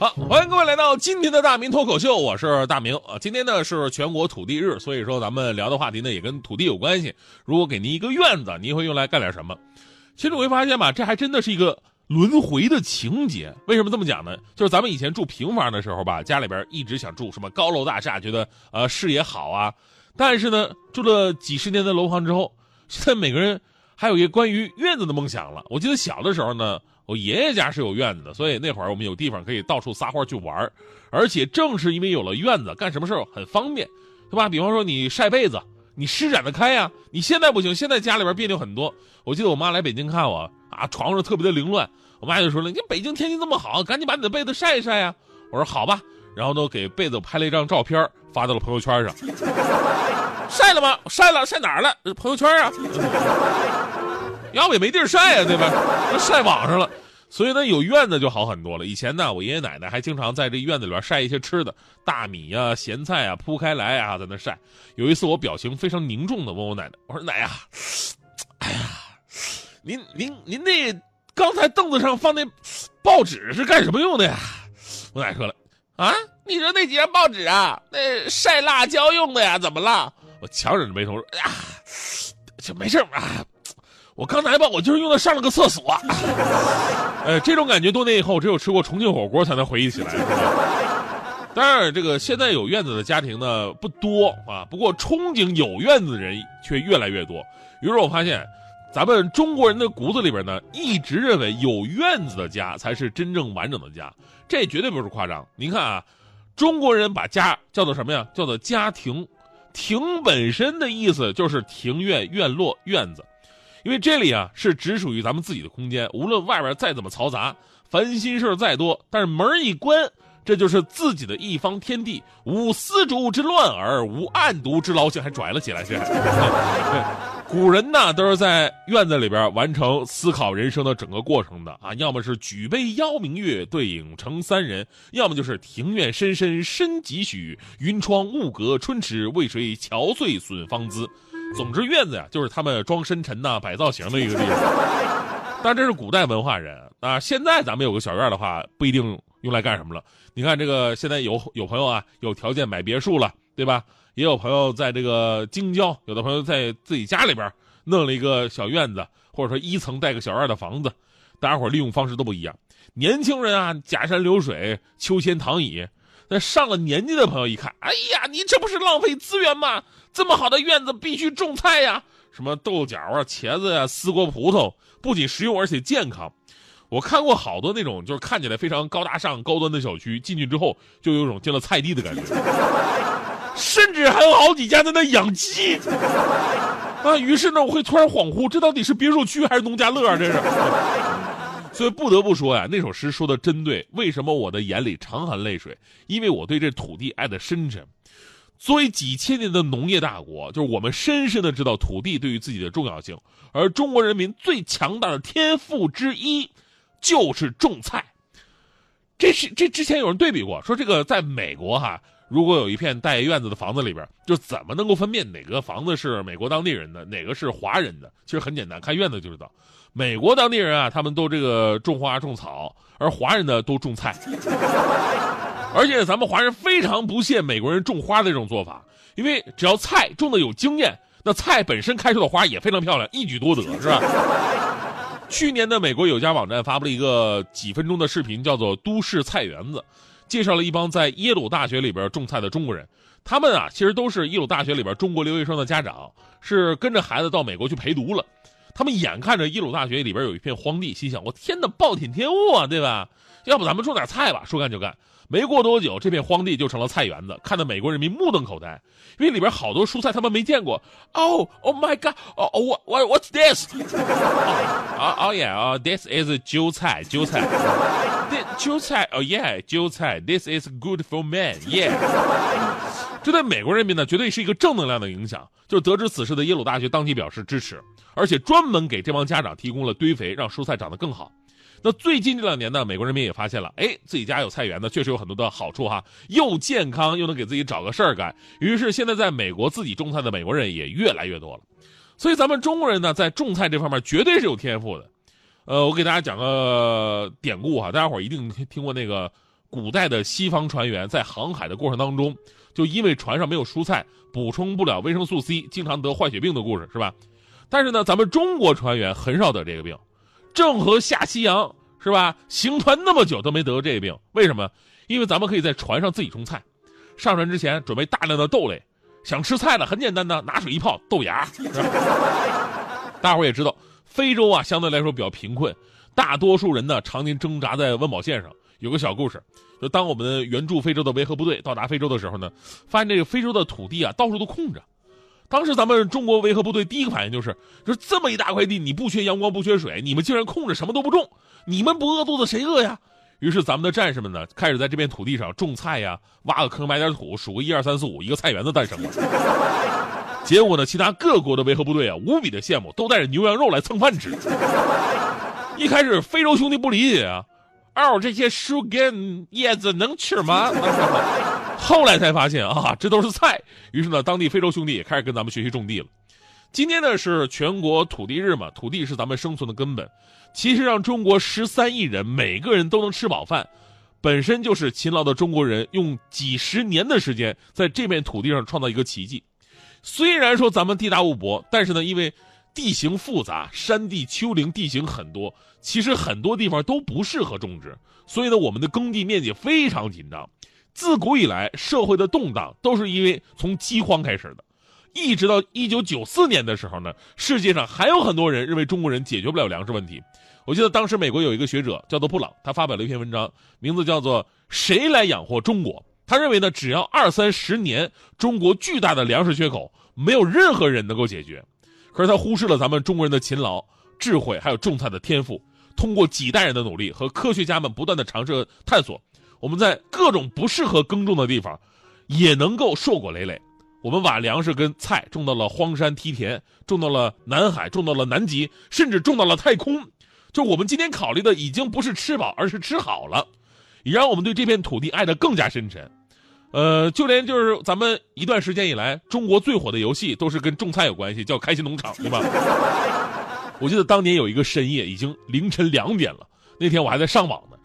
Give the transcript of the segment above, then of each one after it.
好，欢迎各位来到今天的大明脱口秀，我是大明啊。今天呢是全国土地日，所以说咱们聊的话题呢也跟土地有关系。如果给您一个院子，您会用来干点什么？其实我会发现吧，这还真的是一个轮回的情节。为什么这么讲呢？就是咱们以前住平房的时候吧，家里边一直想住什么高楼大厦，觉得呃视野好啊。但是呢，住了几十年的楼房之后，现在每个人还有一个关于院子的梦想了。我记得小的时候呢。我爷爷家是有院子的，所以那会儿我们有地方可以到处撒欢去玩而且正是因为有了院子，干什么事儿很方便，对吧？比方说你晒被子，你施展得开呀。你现在不行，现在家里边别扭很多。我记得我妈来北京看我啊，床上特别的凌乱，我妈就说了：“你北京天气这么好，赶紧把你的被子晒一晒呀。”我说：“好吧。”然后呢，给被子拍了一张照片，发到了朋友圈上。晒了吗？晒了，晒哪儿了？朋友圈啊。要不也没地儿晒呀，对吧？晒网上了，所以呢，有院子就好很多了。以前呢，我爷爷奶奶还经常在这院子里边晒一些吃的，大米呀、咸菜啊铺开来啊，在那晒。有一次，我表情非常凝重的问我奶奶：“我说奶呀，哎呀，您您您那刚才凳子上放那报纸是干什么用的呀？”我奶说了：“啊，你说那几张报纸啊，那晒辣椒用的呀？怎么了？”我强忍着眉头说：“哎呀，就没事啊。”我刚才吧，我就是用它上了个厕所。呃，这种感觉多年以后，只有吃过重庆火锅才能回忆起来。当然，这个现在有院子的家庭呢不多啊，不过憧憬有院子的人却越来越多。于是我发现，咱们中国人的骨子里边呢，一直认为有院子的家才是真正完整的家，这绝对不是夸张。您看啊，中国人把家叫做什么呀？叫做家庭。庭本身的意思就是庭院、院落、院子。因为这里啊是只属于咱们自己的空间，无论外边再怎么嘈杂，烦心事再多，但是门一关，这就是自己的一方天地，无丝竹之乱耳，无案牍之劳形，还拽了起来。这 古人呢都是在院子里边完成思考人生的整个过程的啊，要么是举杯邀明月，对影成三人，要么就是庭院深深深几许，云窗雾隔春池，为谁憔悴损芳姿。总之，院子呀，就是他们装深沉呐、摆造型的一个地方。但这是古代文化人啊，现在咱们有个小院的话，不一定用来干什么了。你看，这个现在有有朋友啊，有条件买别墅了，对吧？也有朋友在这个京郊，有的朋友在自己家里边弄了一个小院子，或者说一层带个小院的房子。大家伙利用方式都不一样。年轻人啊，假山流水，秋千躺椅。那上了年纪的朋友一看，哎呀，你这不是浪费资源吗？这么好的院子必须种菜呀，什么豆角啊、茄子呀、丝瓜、葡萄，不仅实用而且健康。我看过好多那种就是看起来非常高大上、高端的小区，进去之后就有种进了菜地的感觉，甚至还有好几家在那养鸡啊。于是呢，我会突然恍惚，这到底是别墅区还是农家乐啊？这是。所以不得不说呀，那首诗说的真对。为什么我的眼里常含泪水？因为我对这土地爱的深沉。作为几千年的农业大国，就是我们深深的知道土地对于自己的重要性。而中国人民最强大的天赋之一，就是种菜。这是这之前有人对比过，说这个在美国哈，如果有一片带院子的房子里边，就怎么能够分辨哪个房子是美国当地人的，哪个是华人的？其实很简单，看院子就知道。美国当地人啊，他们都这个种花种草，而华人呢都种菜。而且咱们华人非常不屑美国人种花的这种做法，因为只要菜种的有经验，那菜本身开出的花也非常漂亮，一举多得，是吧？去年的美国有家网站发布了一个几分钟的视频，叫做《都市菜园子》，介绍了一帮在耶鲁大学里边种菜的中国人。他们啊，其实都是耶鲁大学里边中国留学生的家长，是跟着孩子到美国去陪读了。他们眼看着耶鲁大学里边有一片荒地，心想：我天哪，暴殄天物啊，对吧？要不咱们种点菜吧？说干就干。没过多久，这片荒地就成了菜园子，看得美国人民目瞪口呆，因为里边好多蔬菜他们没见过。Oh, oh my God! Oh, what, what, what's this? Oh, oh yeah, oh, this is 韭菜，韭菜。this 韭菜，Oh yeah，韭菜。This is good for man, yeah 这对美国人民呢，绝对是一个正能量的影响。就是得知此事的耶鲁大学当即表示支持，而且专门给这帮家长提供了堆肥，让蔬菜长得更好。那最近这两年呢，美国人民也发现了，哎，自己家有菜园呢，确实有很多的好处哈，又健康又能给自己找个事儿干。于是现在在美国自己种菜的美国人也越来越多了。所以咱们中国人呢，在种菜这方面绝对是有天赋的。呃，我给大家讲个典故哈，大家伙一定听过那个古代的西方船员在航海的过程当中，就因为船上没有蔬菜，补充不了维生素 C，经常得坏血病的故事是吧？但是呢，咱们中国船员很少得这个病。郑和下西洋是吧？行船那么久都没得这个病，为什么？因为咱们可以在船上自己种菜，上船之前准备大量的豆类，想吃菜了很简单的，拿水一泡豆芽。大伙也知道，非洲啊相对来说比较贫困，大多数人呢常年挣扎在温饱线上。有个小故事，就当我们援助非洲的维和部队到达非洲的时候呢，发现这个非洲的土地啊到处都空着。当时咱们中国维和部队第一个反应就是，就这么一大块地，你不缺阳光不缺水，你们竟然空着什么都不种，你们不饿肚子谁饿呀？于是咱们的战士们呢，开始在这片土地上种菜呀，挖个坑埋点土，数个一二三四五，一个菜园子诞生了。结果呢，其他各国的维和部队啊，无比的羡慕，都带着牛羊肉来蹭饭吃。一开始非洲兄弟不理解啊，哦，这些树根叶子能吃吗？后来才发现啊，这都是菜。于是呢，当地非洲兄弟也开始跟咱们学习种地了。今天呢是全国土地日嘛，土地是咱们生存的根本。其实让中国十三亿人每个人都能吃饱饭，本身就是勤劳的中国人用几十年的时间在这片土地上创造一个奇迹。虽然说咱们地大物博，但是呢，因为地形复杂，山地丘陵地形很多，其实很多地方都不适合种植，所以呢，我们的耕地面积非常紧张。自古以来，社会的动荡都是因为从饥荒开始的，一直到一九九四年的时候呢，世界上还有很多人认为中国人解决不了粮食问题。我记得当时美国有一个学者叫做布朗，他发表了一篇文章，名字叫做《谁来养活中国》。他认为呢，只要二三十年，中国巨大的粮食缺口没有任何人能够解决。可是他忽视了咱们中国人的勤劳、智慧，还有种菜的天赋。通过几代人的努力和科学家们不断的尝试探索。我们在各种不适合耕种的地方，也能够硕果累累。我们把粮食跟菜种到了荒山梯田，种到了南海，种到了南极，甚至种到了太空。就我们今天考虑的，已经不是吃饱，而是吃好了，也让我们对这片土地爱得更加深沉。呃，就连就是咱们一段时间以来，中国最火的游戏都是跟种菜有关系，叫开心农场，对吧？我记得当年有一个深夜，已经凌晨两点了，那天我还在上网呢。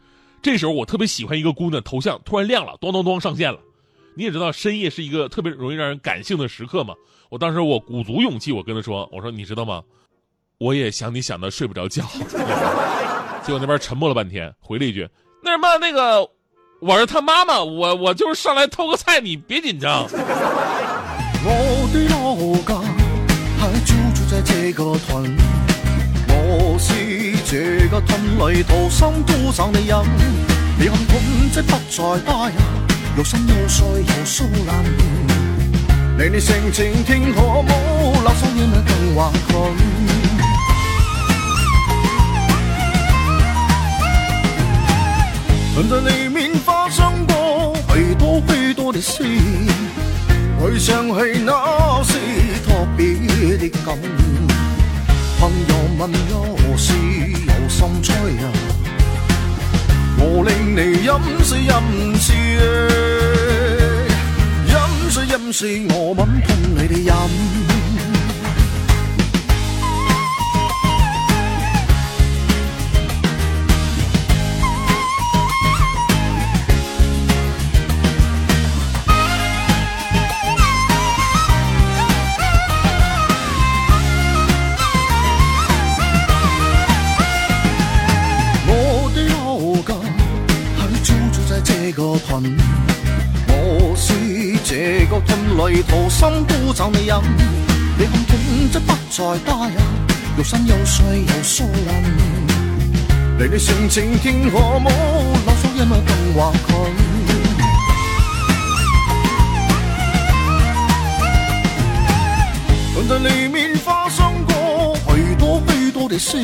这时候我特别喜欢一个姑娘头像突然亮了，咚咚咚上线了。你也知道深夜是一个特别容易让人感性的时刻嘛。我当时我鼓足勇气，我跟她说：“我说你知道吗？我也想你想的睡不着觉。”结果那边沉默了半天，回了一句：“那什么那个，我是他妈妈，我我就是上来偷个菜，你别紧张。”我的老家还就住在这个屯。我是这个屯里土生土长的人，离开本即不再大人，肉身又碎又酥烂。你你性情天可冇，留守要那更华困。曾在里面发生过许多许多的事，回想起那是特别的感。朋友问我是有心吹啊，我令你饮水饮水，饮水饮是，我吻碰你的饮个吞，我是这个吞里桃心都就未忍，你看痛则不再打扰，肉身又衰又疏懒。离你上情天可望，啰嗦一晚更话佢。短暂里面发生过许多许多的事，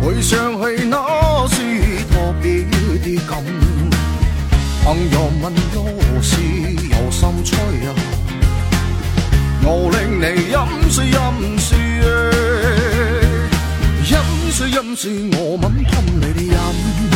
回想起那是特别的感。朋友问我是有心吹啊，我令你饮水饮水，饮水饮水我吻吞。